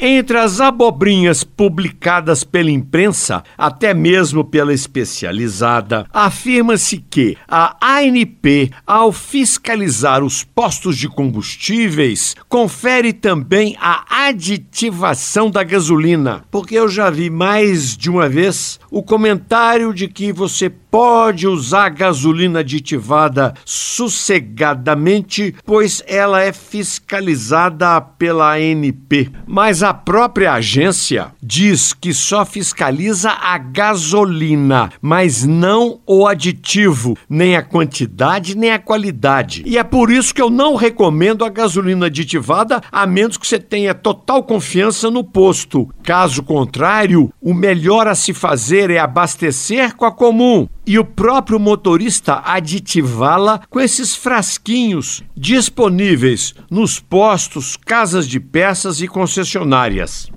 Entre as abobrinhas publicadas pela imprensa, até mesmo pela especializada, afirma-se que a ANP, ao fiscalizar os postos de combustíveis, confere também a aditivação da gasolina, porque eu já vi mais de uma vez o comentário de que você pode usar gasolina aditivada sossegadamente, pois ela é fiscalizada pela ANP. Mas a própria agência diz que só fiscaliza a gasolina, mas não o aditivo, nem a quantidade, nem a qualidade. E é por isso que eu não recomendo a gasolina aditivada, a menos que você tenha total confiança no posto. Caso contrário, o melhor a se fazer é abastecer com a comum e o próprio motorista aditivá-la com esses frasquinhos disponíveis nos postos, casas de peças e concessionárias.